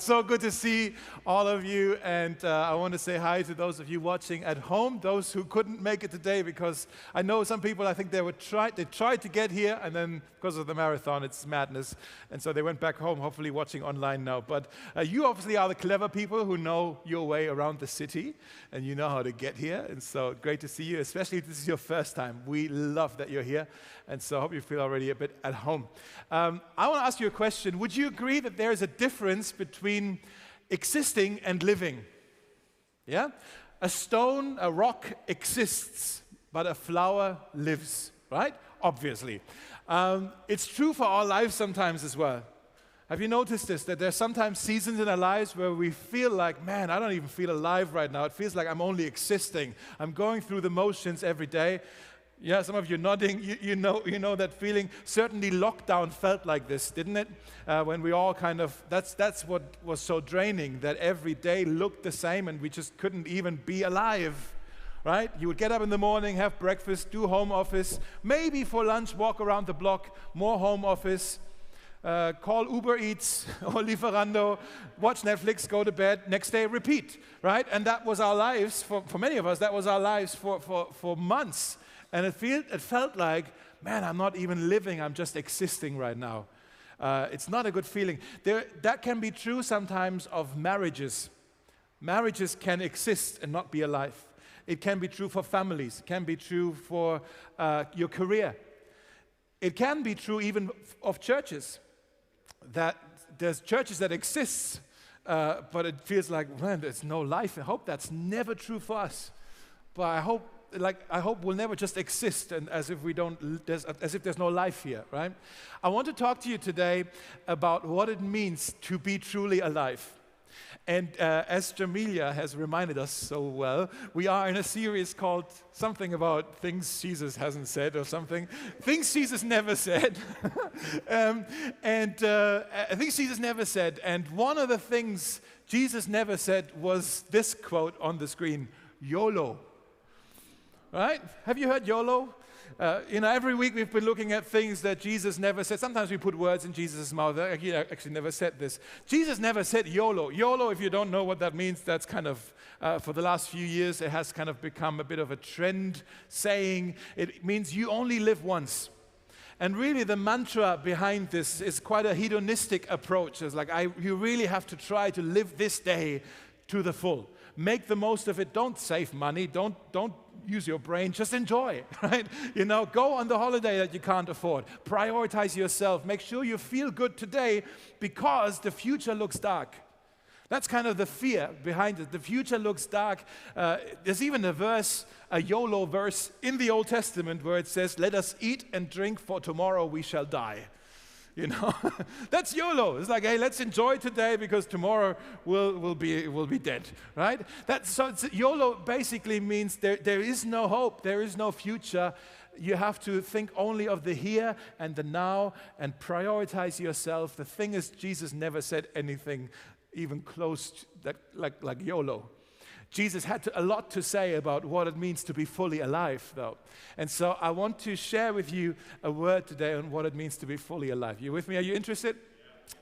So good to see all of you, and uh, I want to say hi to those of you watching at home, those who couldn't make it today, because I know some people. I think they were tried, they tried to get here, and then because of the marathon, it's madness, and so they went back home. Hopefully, watching online now. But uh, you obviously are the clever people who know your way around the city, and you know how to get here. And so great to see you, especially if this is your first time. We love that you're here, and so I hope you feel already a bit at home. Um, I want to ask you a question. Would you agree that there is a difference between between existing and living. Yeah? A stone, a rock exists, but a flower lives, right? Obviously. Um, it's true for our lives sometimes as well. Have you noticed this? That there's sometimes seasons in our lives where we feel like, man, I don't even feel alive right now. It feels like I'm only existing. I'm going through the motions every day. Yeah, some of you nodding, you, you, know, you know that feeling. Certainly, lockdown felt like this, didn't it? Uh, when we all kind of, that's, that's what was so draining, that every day looked the same and we just couldn't even be alive, right? You would get up in the morning, have breakfast, do home office, maybe for lunch, walk around the block, more home office, uh, call Uber Eats or Lieferando, watch Netflix, go to bed, next day repeat, right? And that was our lives, for, for many of us, that was our lives for, for, for months. And it, feel, it felt like, man, I'm not even living, I'm just existing right now. Uh, it's not a good feeling. There, that can be true sometimes of marriages. Marriages can exist and not be alive. It can be true for families, it can be true for uh, your career. It can be true even of churches. That there's churches that exist, uh, but it feels like, man, there's no life. I hope that's never true for us. But I hope like I hope we'll never just exist and as if we don't as if there's no life here, right? I want to talk to you today about what it means to be truly alive. And uh, as Jamelia has reminded us so well, we are in a series called something about things Jesus hasn't said or something, things Jesus never said. um, and uh, things Jesus never said. And one of the things Jesus never said was this quote on the screen YOLO right? Have you heard YOLO? Uh, you know, every week we've been looking at things that Jesus never said. Sometimes we put words in Jesus' mouth. He actually never said this. Jesus never said YOLO. YOLO, if you don't know what that means, that's kind of, uh, for the last few years, it has kind of become a bit of a trend saying. It means you only live once. And really, the mantra behind this is quite a hedonistic approach. It's like, I, you really have to try to live this day to the full. Make the most of it. Don't save money. Don't, don't use your brain, just enjoy, right? You know, go on the holiday that you can't afford. Prioritize yourself. Make sure you feel good today because the future looks dark. That's kind of the fear behind it. The future looks dark. Uh, there's even a verse, a YOLO verse in the Old Testament where it says, Let us eat and drink, for tomorrow we shall die. You know, that's YOLO. It's like, hey, let's enjoy today because tomorrow we'll, we'll, be, we'll be dead, right? That's, so YOLO basically means there, there is no hope, there is no future. You have to think only of the here and the now and prioritize yourself. The thing is, Jesus never said anything even close that, like, like YOLO. Jesus had to, a lot to say about what it means to be fully alive, though. And so I want to share with you a word today on what it means to be fully alive. You with me? Are you interested?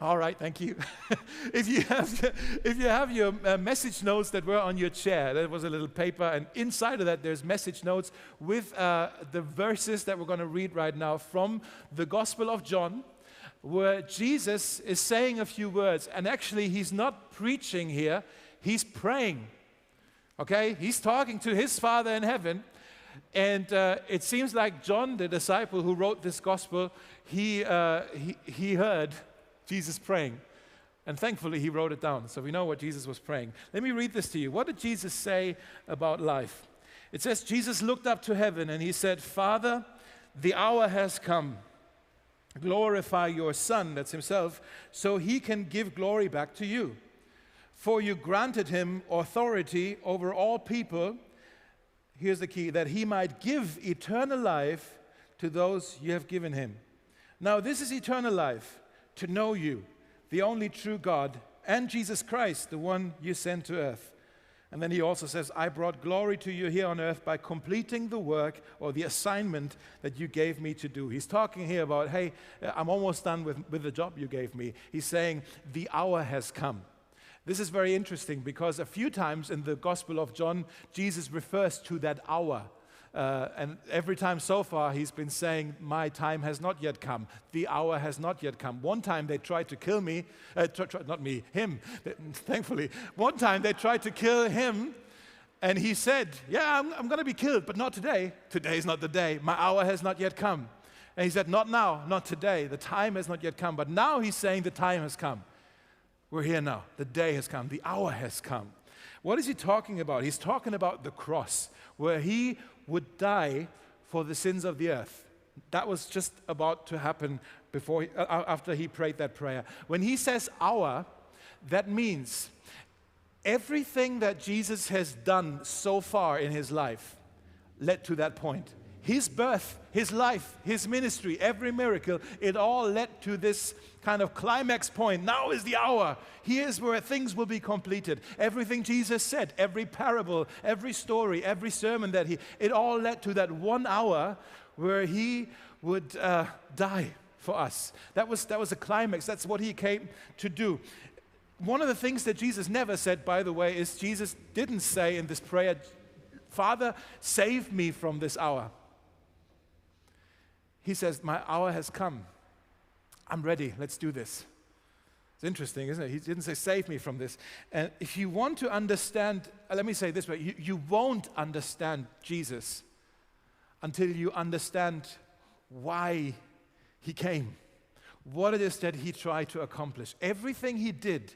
All right, thank you. if you have, if you have your uh, message notes that were on your chair, there was a little paper, and inside of that there's message notes with uh, the verses that we're going to read right now from the Gospel of John, where Jesus is saying a few words, and actually he's not preaching here; he's praying. Okay? He's talking to his Father in heaven. And uh, it seems like John, the disciple who wrote this gospel, he, uh, he, he heard Jesus praying. And thankfully, he wrote it down. So we know what Jesus was praying. Let me read this to you. What did Jesus say about life? It says, Jesus looked up to heaven and he said, Father, the hour has come. Glorify your Son, that's himself, so he can give glory back to you. For you granted him authority over all people. Here's the key that he might give eternal life to those you have given him. Now, this is eternal life to know you, the only true God, and Jesus Christ, the one you sent to earth. And then he also says, I brought glory to you here on earth by completing the work or the assignment that you gave me to do. He's talking here about, hey, I'm almost done with, with the job you gave me. He's saying, the hour has come. This is very interesting because a few times in the Gospel of John, Jesus refers to that hour. Uh, and every time so far, he's been saying, My time has not yet come. The hour has not yet come. One time they tried to kill me, uh, tr- tr- not me, him, thankfully. One time they tried to kill him, and he said, Yeah, I'm, I'm going to be killed, but not today. Today is not the day. My hour has not yet come. And he said, Not now, not today. The time has not yet come. But now he's saying, The time has come. We're here now. The day has come. The hour has come. What is he talking about? He's talking about the cross, where he would die for the sins of the earth. That was just about to happen before uh, after he prayed that prayer. When he says hour, that means everything that Jesus has done so far in his life led to that point his birth, his life, his ministry, every miracle, it all led to this kind of climax point. Now is the hour. Here's where things will be completed. Everything Jesus said, every parable, every story, every sermon that he, it all led to that one hour where he would uh, die for us. That was, that was a climax. That's what he came to do. One of the things that Jesus never said, by the way, is Jesus didn't say in this prayer, Father, save me from this hour. He says, My hour has come. I'm ready. Let's do this. It's interesting, isn't it? He didn't say, Save me from this. And if you want to understand, uh, let me say this way you, you won't understand Jesus until you understand why he came, what it is that he tried to accomplish. Everything he did,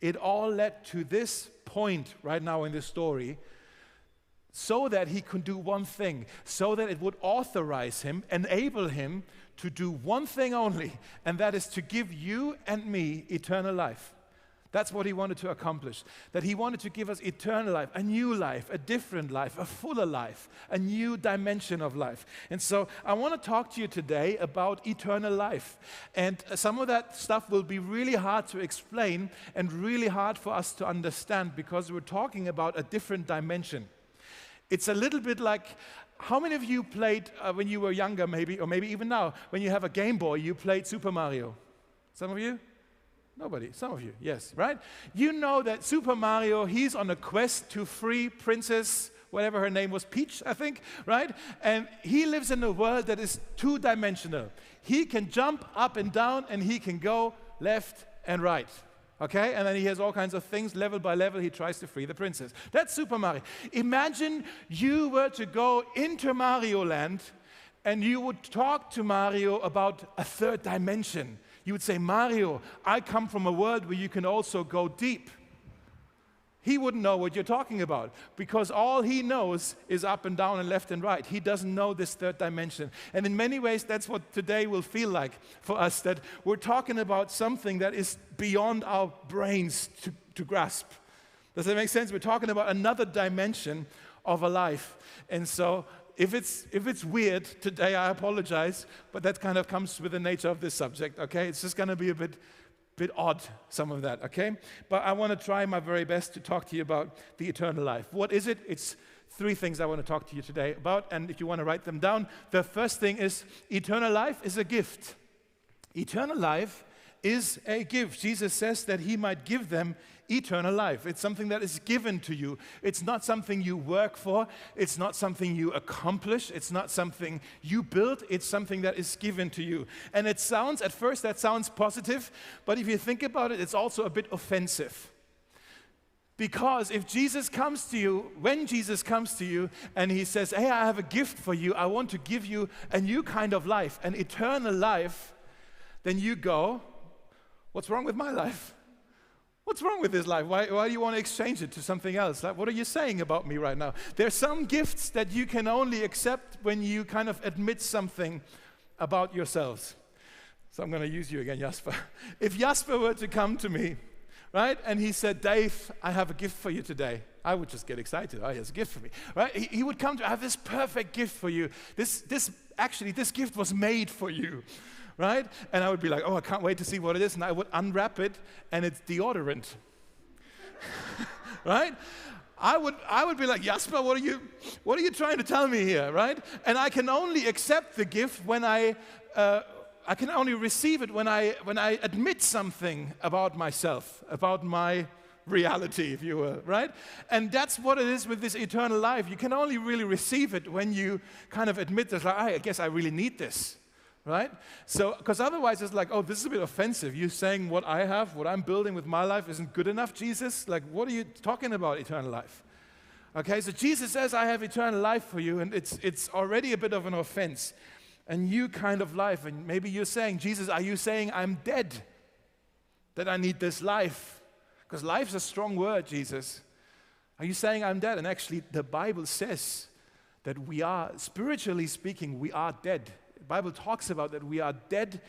it all led to this point right now in this story so that he could do one thing, so that it would authorize him, enable him to do one thing only, and that is to give you and me eternal life. That's what he wanted to accomplish. That he wanted to give us eternal life, a new life, a different life, a fuller life, a new dimension of life. And so I want to talk to you today about eternal life. And uh, some of that stuff will be really hard to explain and really hard for us to understand because we're talking about a different dimension. It's a little bit like how many of you played uh, when you were younger, maybe, or maybe even now, when you have a Game Boy, you played Super Mario? Some of you? Nobody. Some of you, yes, right? You know that Super Mario, he's on a quest to free Princess, whatever her name was, Peach, I think, right? And he lives in a world that is two dimensional. He can jump up and down, and he can go left and right. Okay? And then he has all kinds of things. Level by level, he tries to free the princess. That's Super Mario. Imagine you were to go into Mario Land and you would talk to Mario about a third dimension. You would say, Mario, I come from a world where you can also go deep he wouldn't know what you're talking about because all he knows is up and down and left and right. He doesn't know this third dimension. And in many ways, that's what today will feel like for us that we're talking about something that is beyond our brains to, to grasp. Does that make sense? We're talking about another dimension of a life. And so if it's, if it's weird today, I apologize, but that kind of comes with the nature of this subject, okay? It's just going to be a bit bit odd, some of that, okay? But I want to try my very best to talk to you about the eternal life. What is it? It's three things I want to talk to you today about, and if you want to write them down, the first thing is eternal life is a gift. Eternal life is a gift. Jesus says that he might give them eternal life. It's something that is given to you. It's not something you work for, it's not something you accomplish, it's not something you build, it's something that is given to you. And it sounds, at first, that sounds positive, but if you think about it, it's also a bit offensive. Because if Jesus comes to you, when Jesus comes to you and he says, Hey, I have a gift for you, I want to give you a new kind of life, an eternal life, then you go, What's wrong with my life? What's wrong with this life? Why, why do you want to exchange it to something else? Like, what are you saying about me right now? There are some gifts that you can only accept when you kind of admit something about yourselves. So I'm going to use you again, Jasper. If Jasper were to come to me, right, and he said, Dave, I have a gift for you today, I would just get excited. Oh, he has a gift for me, right? He, he would come to, I have this perfect gift for you. This, this, actually, this gift was made for you right? And I would be like, oh, I can't wait to see what it is. And I would unwrap it, and it's deodorant, right? I would, I would be like, Jasper, what are, you, what are you trying to tell me here, right? And I can only accept the gift when I, uh, I can only receive it when I, when I admit something about myself, about my reality, if you will, right? And that's what it is with this eternal life. You can only really receive it when you kind of admit this, like, I guess I really need this, right? So, because otherwise it's like, oh, this is a bit offensive. You saying what I have, what I'm building with my life isn't good enough, Jesus? Like, what are you talking about, eternal life? Okay, so Jesus says, I have eternal life for you, and it's, it's already a bit of an offense. A new kind of life. And maybe you're saying, Jesus, are you saying I'm dead? That I need this life? Because life's a strong word, Jesus. Are you saying I'm dead? And actually, the Bible says that we are, spiritually speaking, we are dead. Bible talks about that we are dead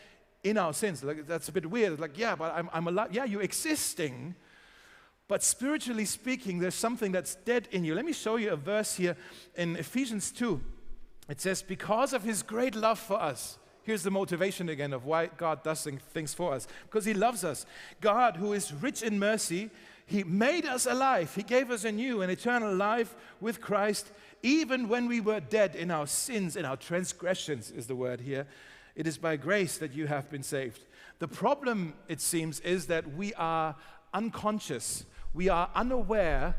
in our sins. Like, that's a bit weird. Like, yeah, but I'm, I'm alive. Yeah, you're existing, but spiritually speaking, there's something that's dead in you. Let me show you a verse here in Ephesians 2. It says, Because of his great love for us, here's the motivation again of why God does things for us. Because he loves us. God, who is rich in mercy, he made us alive. He gave us a new and eternal life with Christ, even when we were dead in our sins, in our transgressions, is the word here. It is by grace that you have been saved. The problem, it seems, is that we are unconscious we are unaware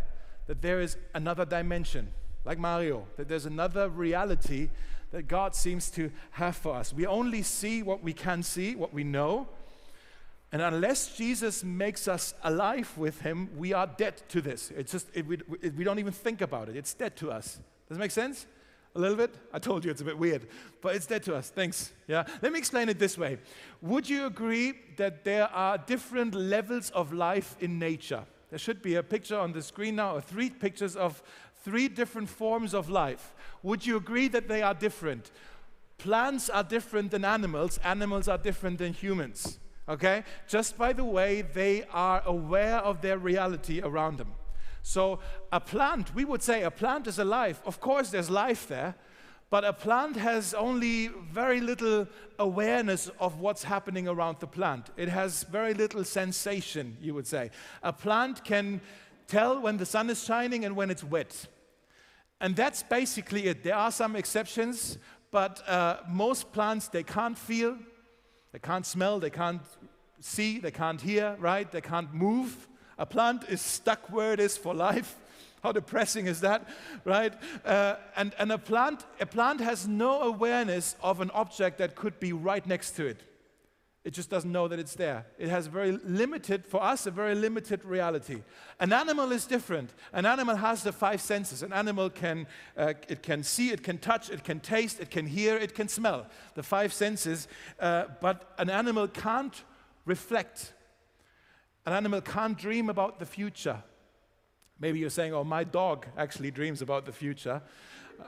that there is another dimension, like Mario, that there's another reality that God seems to have for us. We only see what we can see, what we know. And unless Jesus makes us alive with Him, we are dead to this. It's just, it, we, it, we don't even think about it. It's dead to us. Does it make sense? A little bit? I told you it's a bit weird, but it's dead to us. Thanks. Yeah. Let me explain it this way. Would you agree that there are different levels of life in nature? There should be a picture on the screen now, or three pictures of three different forms of life. Would you agree that they are different? Plants are different than animals, animals are different than humans. Okay? Just by the way they are aware of their reality around them. So, a plant, we would say a plant is alive. Of course, there's life there, but a plant has only very little awareness of what's happening around the plant. It has very little sensation, you would say. A plant can tell when the sun is shining and when it's wet. And that's basically it. There are some exceptions, but uh, most plants, they can't feel, they can't smell, they can't see, they can't hear, right? They can't move. A plant is stuck where it is for life. How depressing is that, right? Uh, and and a, plant, a plant has no awareness of an object that could be right next to it. It just doesn't know that it's there. It has very limited, for us, a very limited reality. An animal is different. An animal has the five senses. An animal can, uh, it can see, it can touch, it can taste, it can hear, it can smell. The five senses. Uh, but an animal can't reflect. An animal can't dream about the future. Maybe you're saying, oh, my dog actually dreams about the future.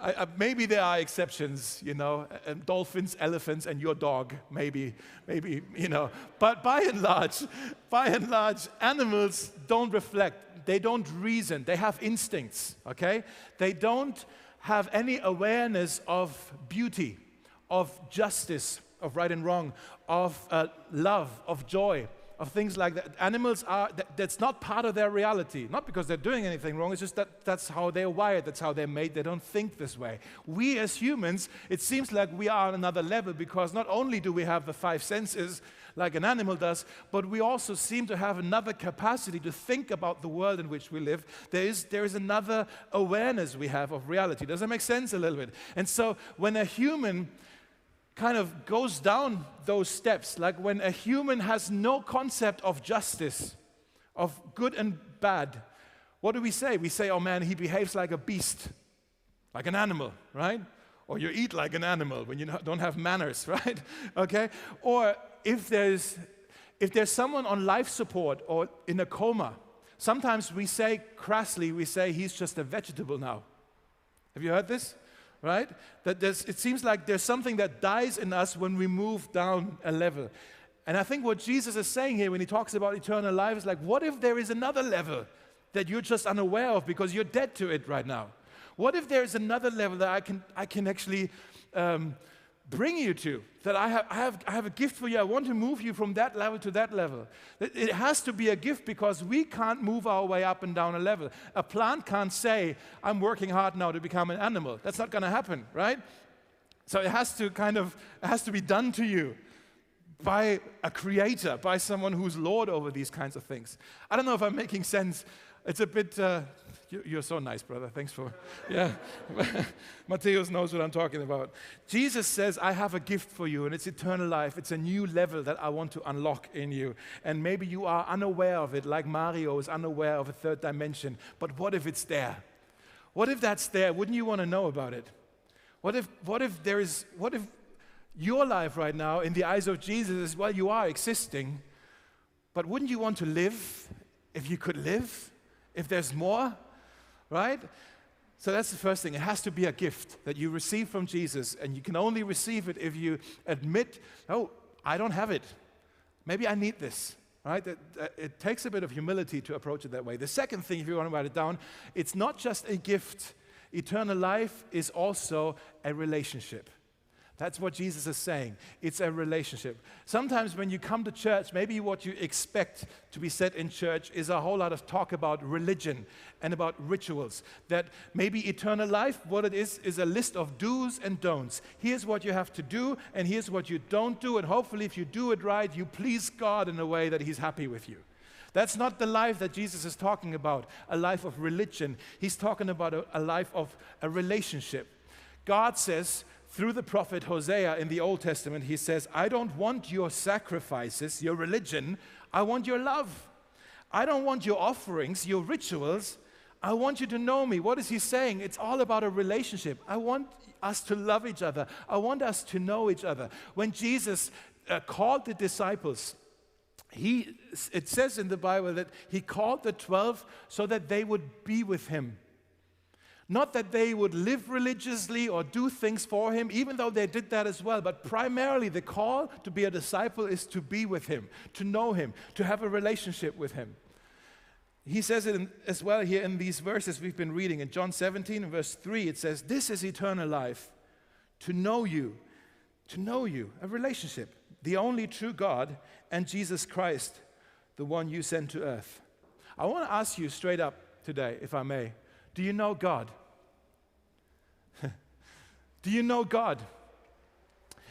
I, I, maybe there are exceptions, you know, dolphins, elephants, and your dog, maybe, maybe, you know. But by and large, by and large, animals don't reflect. They don't reason. They have instincts, okay? They don't have any awareness of beauty, of justice, of right and wrong, of uh, love, of joy of things like that. Animals are, that, that's not part of their reality. Not because they're doing anything wrong, it's just that that's how they're wired, that's how they're made. They don't think this way. We as humans, it seems like we are on another level because not only do we have the five senses like an animal does, but we also seem to have another capacity to think about the world in which we live. There is, there is another awareness we have of reality. Does that make sense a little bit? And so when a human kind of goes down those steps, like when a human has no concept of justice, of good and bad. What do we say? We say, oh man, he behaves like a beast, like an animal, right? Or you eat like an animal when you don't have manners, right? okay? Or if there's, if there's someone on life support or in a coma, sometimes we say crassly, we say he's just a vegetable now. Have you heard this? Right? That it seems like there's something that dies in us when we move down a level. And I think what Jesus is saying here when he talks about eternal life is like, what if there is another level that you're just unaware of because you're dead to it right now? What if there is another level that I can, I can actually um, bring you to. That I have, I, have, I have a gift for you. I want to move you from that level to that level. It has to be a gift because we can't move our way up and down a level. A plant can't say, I'm working hard now to become an animal. That's not going to happen, right? So it has to kind of, has to be done to you. by a creator, by someone who's Lord over these kinds of things. I don't know if I'm making sense. It's a bit, uh, you, are so nice, brother. Thanks for, yeah. Matthias knows what I'm talking about. Jesus says, I have a gift for you, and it's eternal life. It's a new level that I want to unlock in you. And maybe you are unaware of it, like Mario is unaware of a third dimension. But what if it's there? What if that's there? Wouldn't you want to know about it? What if, what if there is, what if your life right now, in the eyes of Jesus, is well, you are existing, but wouldn't you want to live if you could live? If there's more, right? So that's the first thing. It has to be a gift that you receive from Jesus, and you can only receive it if you admit, oh, I don't have it. Maybe I need this. Right? It takes a bit of humility to approach it that way. The second thing, if you want to write it down, it's not just a gift. Eternal life is also a relationship. That's what Jesus is saying. It's a relationship. Sometimes when you come to church, maybe what you expect to be said in church is a whole lot of talk about religion and about rituals. That maybe eternal life, what it is, is a list of do's and don'ts. Here's what you have to do, and here's what you don't do. And hopefully, if you do it right, you please God in a way that He's happy with you. That's not the life that Jesus is talking about, a life of religion. He's talking about a, a life of a relationship. God says, through the prophet Hosea in the Old Testament, he says, I don't want your sacrifices, your religion, I want your love. I don't want your offerings, your rituals. I want you to know me. What is he saying? It's all about a relationship. I want us to love each other. I want us to know each other. When Jesus uh, called the disciples, he, it says in the Bible that he called the 12 so that they would be with him. Not that they would live religiously or do things for him, even though they did that as well, but primarily the call to be a disciple is to be with him, to know him, to have a relationship with him. He says it in, as well here in these verses we've been reading. In John 17, verse 3, it says, This is eternal life, to know you, to know you, a relationship, the only true God, and Jesus Christ, the one you sent to earth. I want to ask you straight up today, if I may. Do you know God? Do you know God?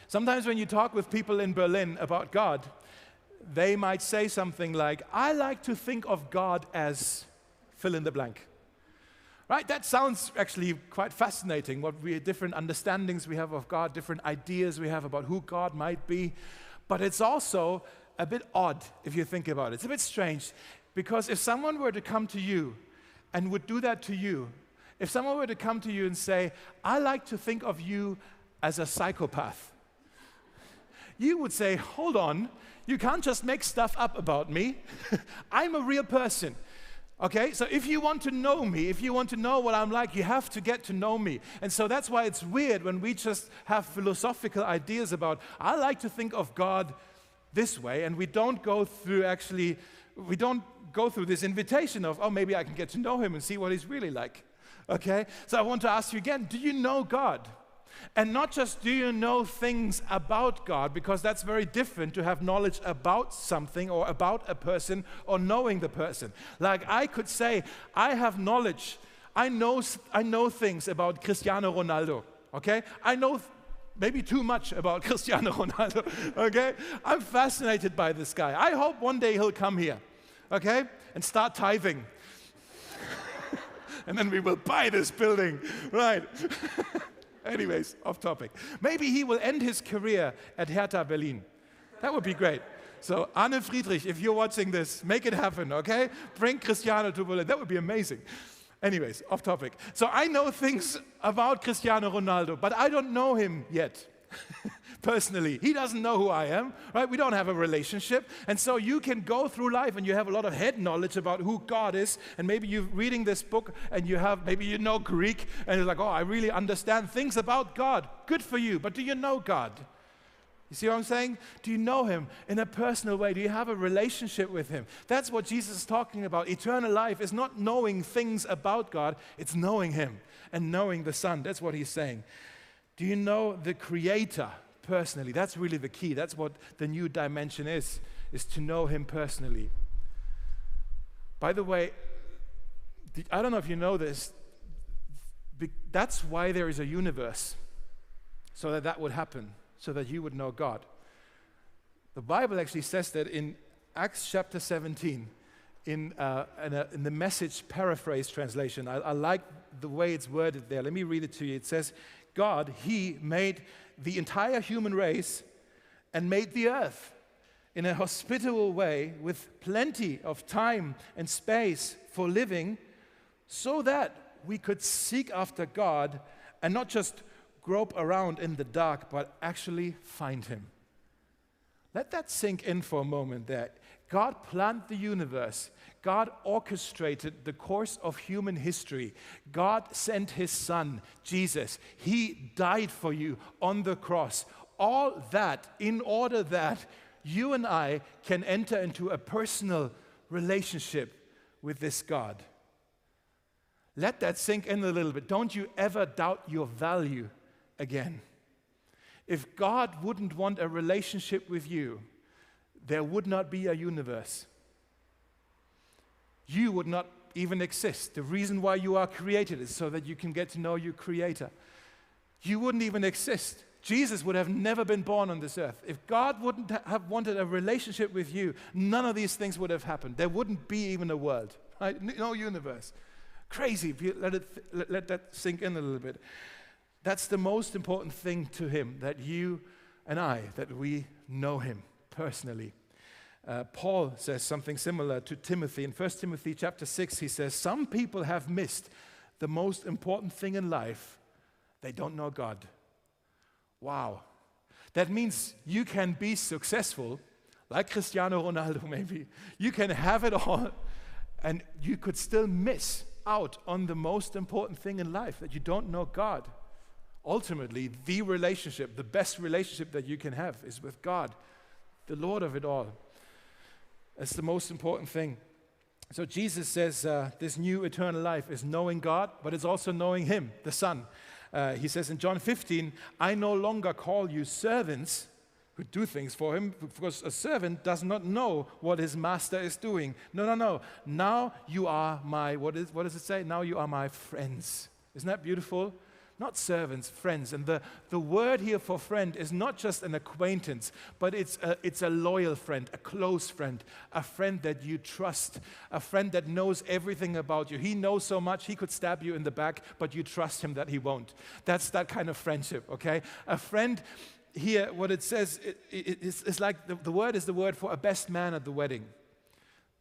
Sometimes when you talk with people in Berlin about God, they might say something like, I like to think of God as fill in the blank. Right? That sounds actually quite fascinating. What we different understandings we have of God, different ideas we have about who God might be. But it's also a bit odd if you think about it. It's a bit strange because if someone were to come to you and would do that to you, if someone were to come to you and say, I like to think of you as a psychopath, you would say, Hold on, you can't just make stuff up about me. I'm a real person. Okay, so if you want to know me, if you want to know what I'm like, you have to get to know me. And so that's why it's weird when we just have philosophical ideas about, I like to think of God this way, and we don't go through actually, we don't go through this invitation of, oh, maybe I can get to know him and see what he's really like. Okay? So I want to ask you again do you know God? And not just do you know things about God, because that's very different to have knowledge about something or about a person or knowing the person. Like I could say, I have knowledge, I know, I know things about Cristiano Ronaldo, okay? I know maybe too much about Cristiano Ronaldo, okay? I'm fascinated by this guy. I hope one day he'll come here okay, and start tithing. And then we will buy this building, right? Anyways, off topic. Maybe he will end his career at Hertha Berlin. That would be great. So, Arne Friedrich, if you're watching this, make it happen, okay? Bring Cristiano to Berlin. That would be amazing. Anyways, off topic. So, I know things about Cristiano Ronaldo, but I don't know him yet. personally. He doesn't know who I am, right? We don't have a relationship. And so you can go through life and you have a lot of head knowledge about who God is. And maybe you're reading this book and you have, maybe you know Greek and you're like, oh, I really understand things about God. Good for you. But do you know God? You see what I'm saying? Do you know Him in a personal way? Do you have a relationship with Him? That's what Jesus is talking about. Eternal life is not knowing things about God, it's knowing Him and knowing the Son. That's what He's saying. Do you know the Creator? personally. That's really the key. That's what the new dimension is, is to know him personally. By the way, I don't know if you know this, that's why there is a universe, so that that would happen, so that you would know God. The Bible actually says that in Acts chapter 17, in, uh, in, a, in the message paraphrase translation. I, I like the way it's worded there. Let me read it to you. It says, God, He made the entire human race and made the earth in a hospitable way with plenty of time and space for living so that we could seek after God and not just grope around in the dark, but actually find Him. Let that sink in for a moment there. God planned the universe. God orchestrated the course of human history. God sent his son, Jesus. He died for you on the cross. All that in order that you and I can enter into a personal relationship with this God. Let that sink in a little bit. Don't you ever doubt your value again. If God wouldn't want a relationship with you, there would not be a universe. You would not even exist. The reason why you are created is so that you can get to know your Creator. You wouldn't even exist. Jesus would have never been born on this earth. If God wouldn't have wanted a relationship with you, none of these things would have happened. There wouldn't be even a world, right? No universe. Crazy let, it, let that sink in a little bit. That's the most important thing to Him, that you and I, that we know Him personally. Uh, Paul says something similar to Timothy. In 1 Timothy chapter 6, he says, Some people have missed the most important thing in life. They don't know God. Wow. That means you can be successful, like Cristiano Ronaldo, maybe. You can have it all, and you could still miss out on the most important thing in life that you don't know God. Ultimately, the relationship, the best relationship that you can have is with God the Lord of it all. That's the most important thing. So Jesus says uh, this new eternal life is knowing God, but it's also knowing Him, the Son. Uh, he says in John 15, I no longer call you servants who do things for him, because a servant does not know what his master is doing. No, no, no. Now you are my, what, is, what does it say? Now you are my friends. Isn't that beautiful? Not servants, friends. And the, the word here for friend is not just an acquaintance, but it's a, it's a loyal friend, a close friend, a friend that you trust, a friend that knows everything about you. He knows so much, he could stab you in the back, but you trust him that he won't. That's that kind of friendship, okay? A friend here, what it says, it, it, it's, it's, like the, the word is the word for a best man at the wedding,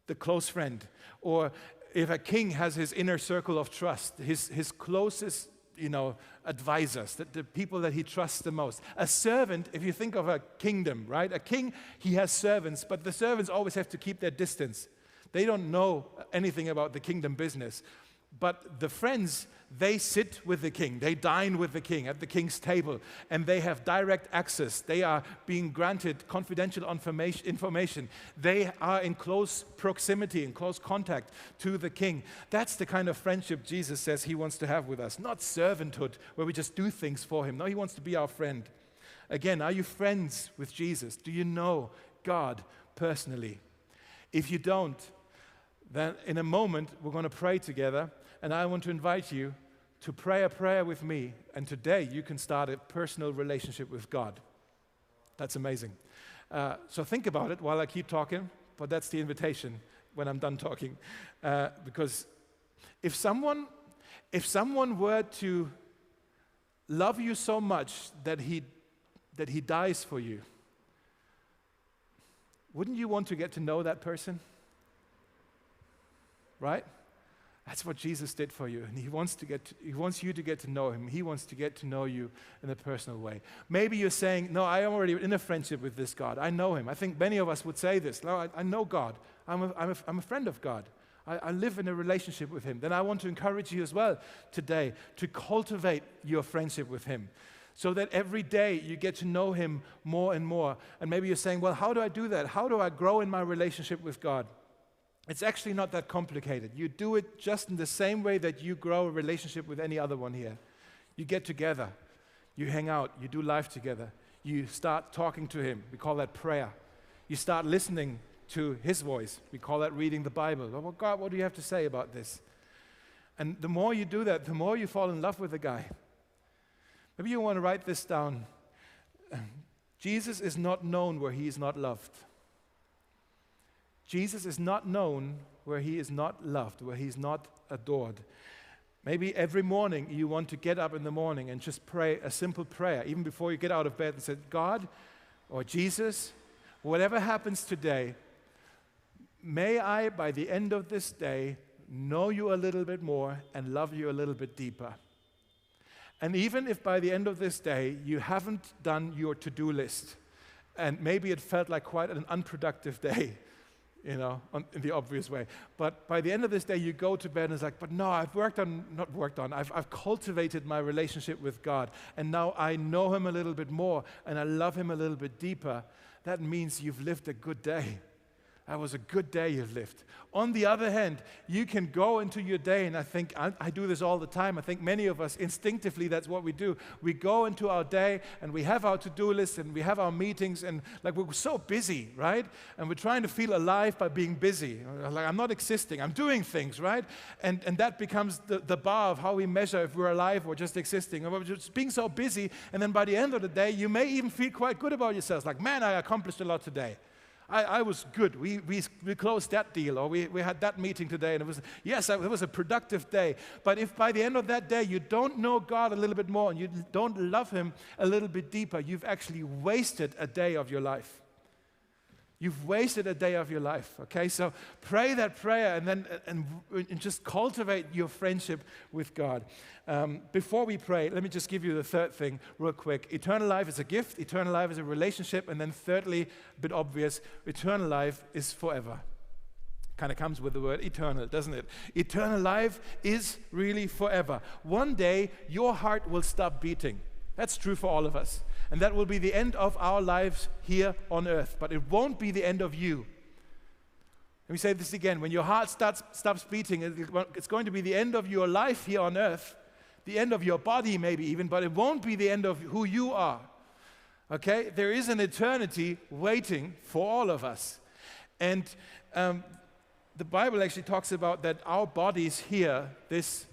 the close friend. Or if a king has his inner circle of trust, his, his closest you know, advisors, the, the people that he trusts the most. A servant, if you think of a kingdom, right? A king, he has servants, but the servants always have to keep their distance. They don't know anything about the kingdom business. But the friends, they sit with the king, they dine with the king at the king's table, and they have direct access. They are being granted confidential information. They are in close proximity, in close contact to the king. That's the kind of friendship Jesus says he wants to have with us, not servanthood where we just do things for him. No, he wants to be our friend. Again, are you friends with Jesus? Do you know God personally? If you don't, then in a moment we're going to pray together and I want to invite you to pray a prayer with me. And today you can start a personal relationship with God. That's amazing. Uh, so think about it while I keep talking, but that's the invitation when I'm done talking. Uh, because if someone, if someone were to love you so much that he, that he dies for you, wouldn't you want to get to know that person? Right? That's what Jesus did for you. And he wants, to get to, he wants you to get to know him. He wants to get to know you in a personal way. Maybe you're saying, No, I am already in a friendship with this God. I know him. I think many of us would say this. No, I, I know God. I'm a, I'm, a, I'm a friend of God. I, I live in a relationship with him. Then I want to encourage you as well today to cultivate your friendship with him so that every day you get to know him more and more. And maybe you're saying, Well, how do I do that? How do I grow in my relationship with God? It's actually not that complicated. You do it just in the same way that you grow a relationship with any other one here. You get together, you hang out, you do life together, you start talking to Him. We call that prayer. You start listening to His voice. We call that reading the Bible. Oh, God, what do you have to say about this? And the more you do that, the more you fall in love with the guy. Maybe you want to write this down. Jesus is not known where he is not loved. Jesus is not known where he is not loved, where he's not adored. Maybe every morning you want to get up in the morning and just pray a simple prayer, even before you get out of bed, and say, God or Jesus, whatever happens today, may I, by the end of this day, know you a little bit more and love you a little bit deeper. And even if by the end of this day you haven't done your to do list, and maybe it felt like quite an unproductive day, you know, on, in the obvious way. But by the end of this day, you go to bed and it's like, but no, I've worked on, not worked on, I've, I've cultivated my relationship with God. And now I know Him a little bit more and I love Him a little bit deeper. That means you've lived a good day. That was a good day you've lived. On the other hand, you can go into your day, and I think I, I, do this all the time. I think many of us instinctively that's what we do. We go into our day and we have our to do list and we have our meetings, and like we're so busy, right? And we're trying to feel alive by being busy. Like I'm not existing, I'm doing things, right? And, and that becomes the, the bar of how we measure if we're alive or just existing. Or we're just being so busy, and then by the end of the day, you may even feel quite good about yourselves like, man, I accomplished a lot today. I, I, was good. We, we, we closed that deal, or we, we had that meeting today, and it was, yes, it was a productive day. But if by the end of that day you don't know God a little bit more and you don't love Him a little bit deeper, you've actually wasted a day of your life. You've wasted a day of your life, okay? So pray that prayer and then and, and just cultivate your friendship with God. Um, before we pray, let me just give you the third thing real quick. Eternal life is a gift, eternal life is a relationship, and then thirdly, a bit obvious, eternal life is forever. Kind of comes with the word eternal, doesn't it? Eternal life is really forever. One day, your heart will stop beating. That's true for all of us. And that will be the end of our lives here on earth, but it won't be the end of you. Let me say this again. When your heart starts, stops beating, it's going to be the end of your life here on earth, the end of your body, maybe even, but it won't be the end of who you are. Okay? There is an eternity waiting for all of us. And um, the Bible actually talks about that our bodies here, this,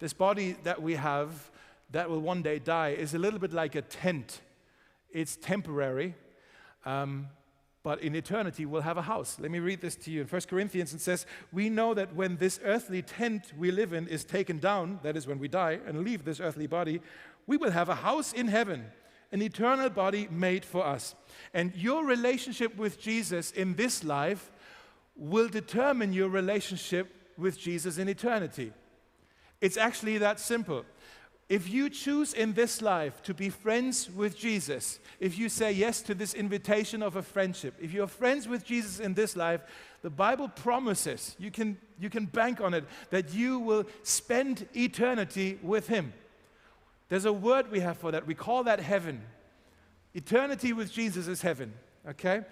this body that we have that will one day die, is a little bit like a tent it's temporary, um, but in eternity we'll have a house. Let me read this to you. In 1 Corinthians, it says, We know that when this earthly tent we live in is taken down, that is, when we die and leave this earthly body, we will have a house in heaven, an eternal body made for us. And your relationship with Jesus in this life will determine your relationship with Jesus in eternity. It's actually that simple. If you choose in this life to be friends with Jesus, if you say yes to this invitation of a friendship, if you're friends with Jesus in this life, the Bible promises, you can, you can bank on it, that you will spend eternity with Him. There's a word we have for that. We call that heaven. Eternity with Jesus is heaven, okay?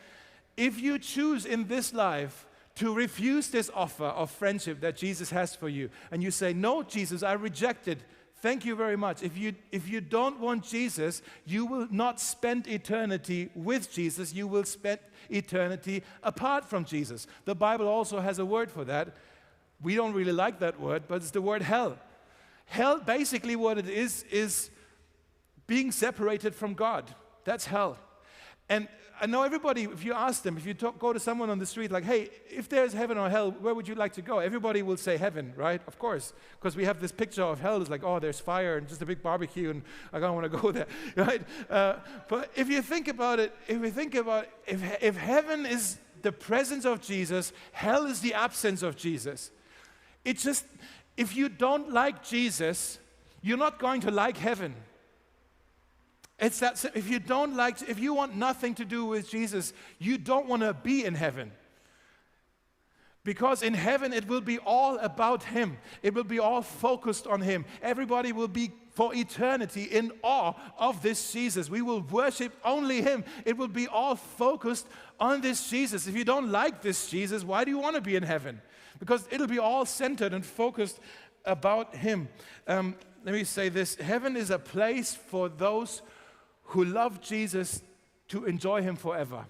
If you choose in this life to refuse this offer of friendship that Jesus has for you, and you say, No, Jesus, I reject it Thank you very much. If you, if you don't want Jesus, you will not spend eternity with Jesus. You will spend eternity apart from Jesus. The Bible also has a word for that. We don't really like that word, but it's the word hell. Hell, basically, what it is, is being separated from God. That's hell. And I know everybody, if you ask them, if you talk, go to someone on the street, like, hey, if there's heaven or hell, where would you like to go? Everybody will say heaven, right? Of course. Because we have this picture of hell. It's like, oh, there's fire and just a big barbecue, and I don't want to go there, right? Uh, but if you think about it, if you think about it, if, if heaven is the presence of Jesus, hell is the absence of Jesus. It's just, if you don't like Jesus, you're not going to like heaven. It's that if you don't like, if you want nothing to do with Jesus, you don't want to be in heaven. Because in heaven it will be all about Him. It will be all focused on Him. Everybody will be for eternity in awe of this Jesus. We will worship only Him. It will be all focused on this Jesus. If you don't like this Jesus, why do you want to be in heaven? Because it'll be all centered and focused about Him. Um, let me say this heaven is a place for those who love Jesus to enjoy him forever.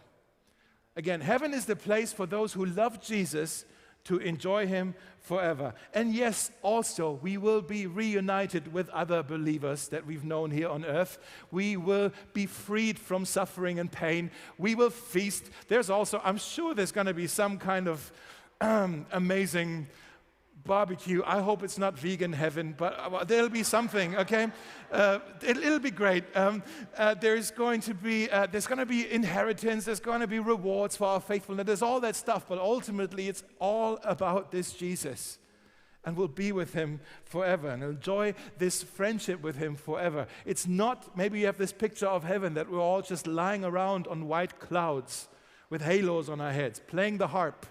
Again, heaven is the place for those who love Jesus to enjoy Him forever. And yes, also, we will be reunited with other believers that we've known here on earth. We will be freed from suffering and pain. We will feast. There's also, I'm sure there's going to be some kind of um, amazing barbecue. I hope it's not vegan heaven, but uh, there'll be something, okay? Uh, it, will be great. Um, uh, there's going to be uh, there's going to be inheritance. There's going to be rewards for our faithfulness. There's all that stuff, but ultimately, it's all about this Jesus. And we'll be with him forever and enjoy this friendship with him forever. It's not, maybe you have this picture of heaven that we're all just lying around on white clouds with halos on our heads, playing the harp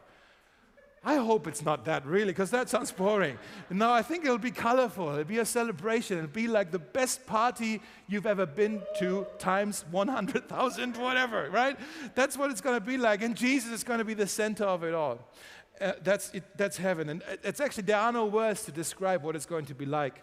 I hope it's not that really, because that sounds boring. No, I think it'll be colorful. It'll be a celebration. It'll be like the best party you've ever been to times 100,000, whatever, right? That's what it's going to be like. And Jesus is going to be the center of it all. Uh, that's, it, that's heaven. And it's actually, there are no words to describe what it's going to be like.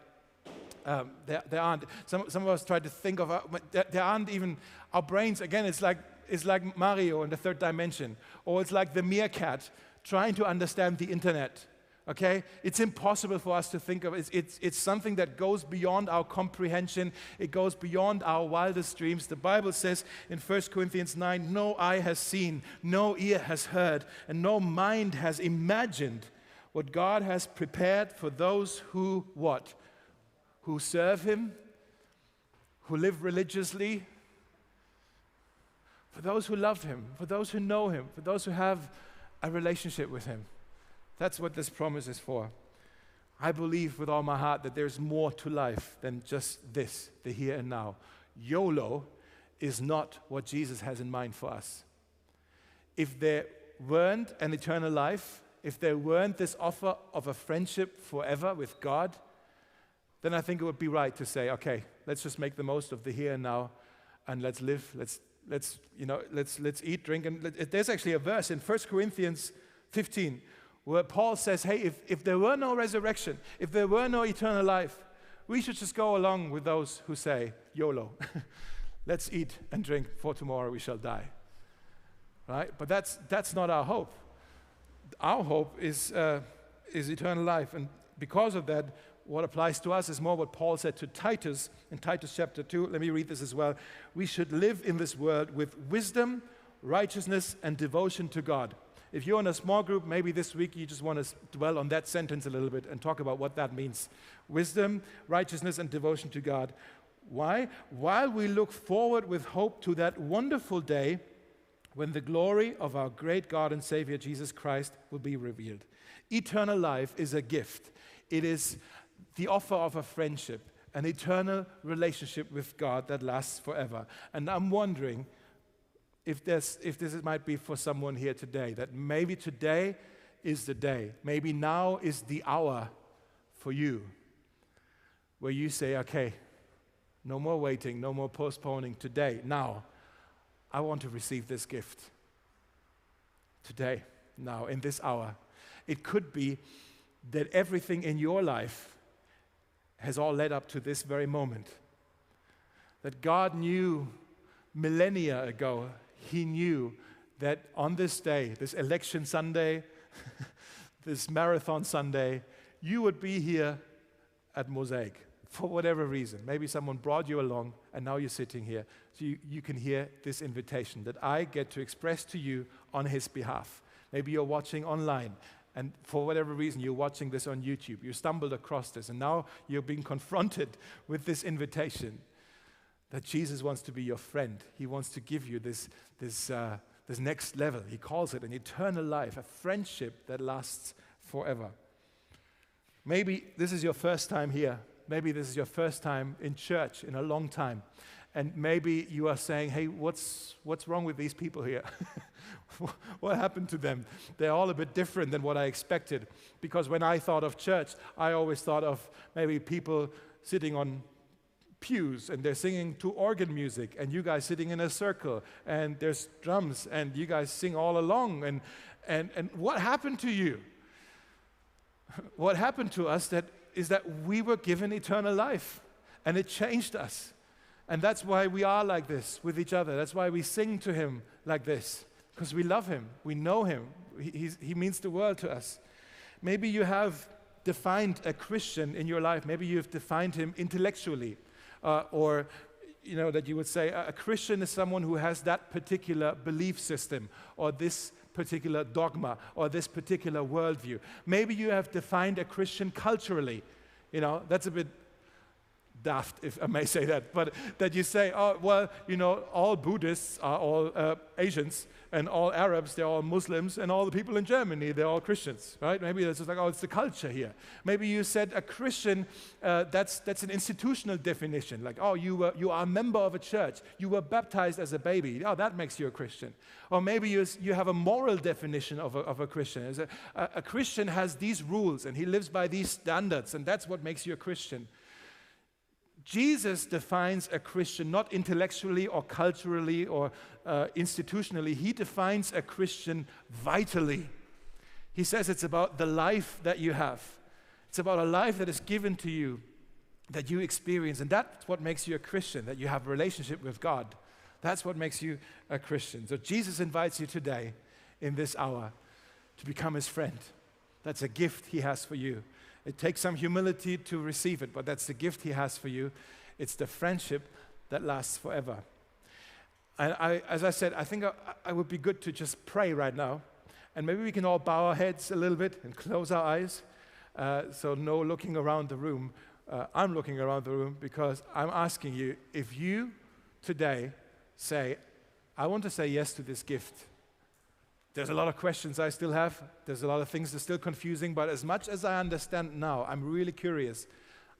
Um, there, there, aren't. Some, some of us try to think of, uh, there, there aren't even, our brains, again, it's like, it's like Mario in the third dimension, or it's like the meerkat trying to understand the internet. Okay? It's impossible for us to think of it. It's, it's, it's, something that goes beyond our comprehension. It goes beyond our wildest dreams. The Bible says in 1 Corinthians 9 no eye has seen, no ear has heard, and no mind has imagined what God has prepared for those who what? Who serve Him, who live religiously, for those who love Him, for those who know Him, for those who have a relationship with Him. That's what this promise is for. I believe with all my heart that there's more to life than just this, the here and now. YOLO is not what Jesus has in mind for us. If there weren't an eternal life, if there weren't this offer of a friendship forever with God, then I think it would be right to say, okay, let's just make the most of the here and now and let's live, let's let's, you know, let's, let's eat, drink. And let, there's actually a verse in 1 Corinthians 15 where Paul says, hey, if, if there were no resurrection, if there were no eternal life, we should just go along with those who say, YOLO. let's eat and drink, for tomorrow we shall die. Right? But that's, that's not our hope. Our hope is, uh, is eternal life. And because of that, what applies to us is more what Paul said to Titus in Titus chapter 2. Let me read this as well. We should live in this world with wisdom, righteousness, and devotion to God. If you're in a small group, maybe this week you just want to dwell on that sentence a little bit and talk about what that means. Wisdom, righteousness, and devotion to God. Why? While we look forward with hope to that wonderful day when the glory of our great God and Savior Jesus Christ will be revealed. Eternal life is a gift. It is the offer of a friendship, an eternal relationship with God that lasts forever. And I'm wondering if, this, if this might be for someone here today, that maybe today is the day, maybe now is the hour for you where you say, okay, no more waiting, no more postponing. Today, now, I want to receive this gift. Today, now, in this hour. It could be that everything in your life has all led up to this very moment. That God knew millennia ago, He knew that on this day, this election Sunday, this marathon Sunday, you would be here at Mosaic for whatever reason. Maybe someone brought you along and now you're sitting here. So you, you can hear this invitation that I get to express to you on His behalf. Maybe you're watching online and for whatever reason you're watching this on YouTube, you stumbled across this, and now you're being confronted with this invitation that Jesus wants to be your friend. He wants to give you this, this, uh, this next level. He calls it an eternal life, a friendship that lasts forever. Maybe this is your first time here. Maybe this is your first time in church in a long time. And maybe you are saying, hey, what's, what's wrong with these people here? what happened to them? They're all a bit different than what I expected. Because when I thought of church, I always thought of maybe people sitting on pews and they're singing to organ music, and you guys sitting in a circle, and there's drums, and you guys sing all along. And, and, and what happened to you? what happened to us that is that we were given eternal life, and it changed us. And that's why we are like this with each other. That's why we sing to Him like this, because we love Him, we know Him, he, he means the world to us. Maybe you have defined a Christian in your life. Maybe you've defined him intellectually, uh, or you know that you would say a Christian is someone who has that particular belief system or this particular dogma or this particular worldview. Maybe you have defined a Christian culturally. You know, that's a bit daft, if I may say that, but that you say, oh, well, you know, all Buddhists are all uh, Asians, and all Arabs, they're all Muslims, and all the people in Germany, they're all Christians, right? Maybe it's just like, oh, it's the culture here. Maybe you said a Christian, uh, that's, that's an institutional definition, like, oh, you, were, you are a member of a church, you were baptized as a baby, oh, that makes you a Christian. Or maybe you, you have a moral definition of a, of a Christian. A, a, a Christian has these rules, and he lives by these standards, and that's what makes you a Christian. Jesus defines a Christian not intellectually or culturally or uh, institutionally, he defines a Christian vitally. He says it's about the life that you have, it's about a life that is given to you, that you experience. And that's what makes you a Christian, that you have a relationship with God. That's what makes you a Christian. So Jesus invites you today in this hour to become his friend. That's a gift he has for you. It takes some humility to receive it, but that's the gift He has for you. It's the friendship that lasts forever. And I, as I said, I think I, I would be good to just pray right now. And maybe we can all bow our heads a little bit and close our eyes. Uh, so, no looking around the room. Uh, I'm looking around the room because I'm asking you if you today say, I want to say yes to this gift there's a lot of questions I still have. There's a lot of things that are still confusing, but as much as I understand now, I'm really curious.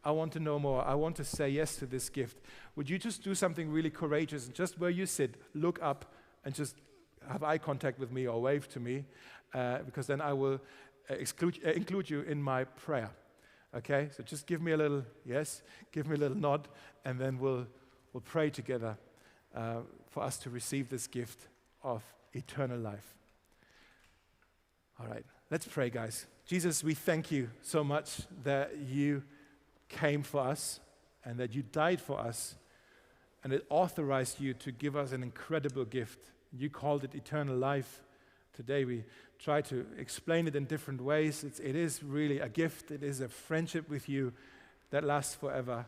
I want to know more. I want to say yes to this gift. Would you just do something really courageous and just where you sit, look up and just have eye contact with me or wave to me? Uh, because then I will uh, exclude, uh, include you in my prayer. Okay? So just give me a little yes, give me a little nod, and then we'll, we'll pray together uh, for us to receive this gift of eternal life. All right, let's pray, guys. Jesus, we thank you so much that you came for us and that you died for us, and it authorized you to give us an incredible gift. You called it eternal life. Today we try to explain it in different ways. It's, it is really a gift, it is a friendship with you that lasts forever.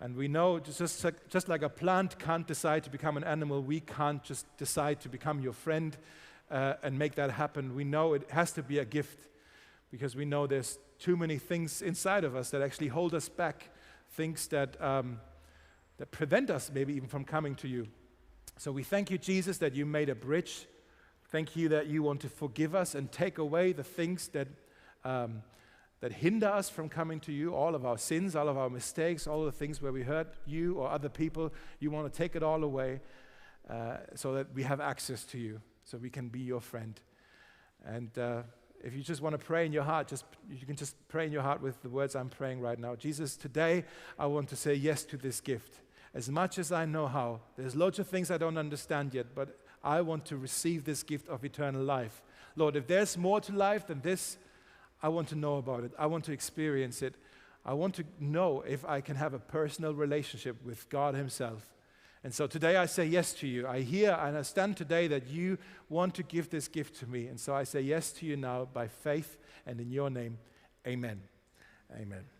And we know just, just like a plant can't decide to become an animal, we can't just decide to become your friend uh, and make that happen, we know it has to be a gift because we know there's too many things inside of us that actually hold us back, things that, um, that prevent us maybe even from coming to you. So we thank you, Jesus, that you made a bridge. Thank you that you want to forgive us and take away the things that, um, that hinder us from coming to you, all of our sins, all of our mistakes, all the things where we hurt you or other people. You want to take it all away uh, so that we have access to you so we can be your friend. And uh, if you just want to pray in your heart, just you can just pray in your heart with the words I'm praying right now. Jesus, today I want to say yes to this gift. As much as I know how, there's loads of things I don't understand yet, but I want to receive this gift of eternal life. Lord, if there's more to life than this, I want to know about it. I want to experience it. I want to know if I can have a personal relationship with God Himself. And so today I say yes to you. I hear and I stand today that you want to give this gift to me. And so I say yes to you now by faith and in your name. Amen. Amen.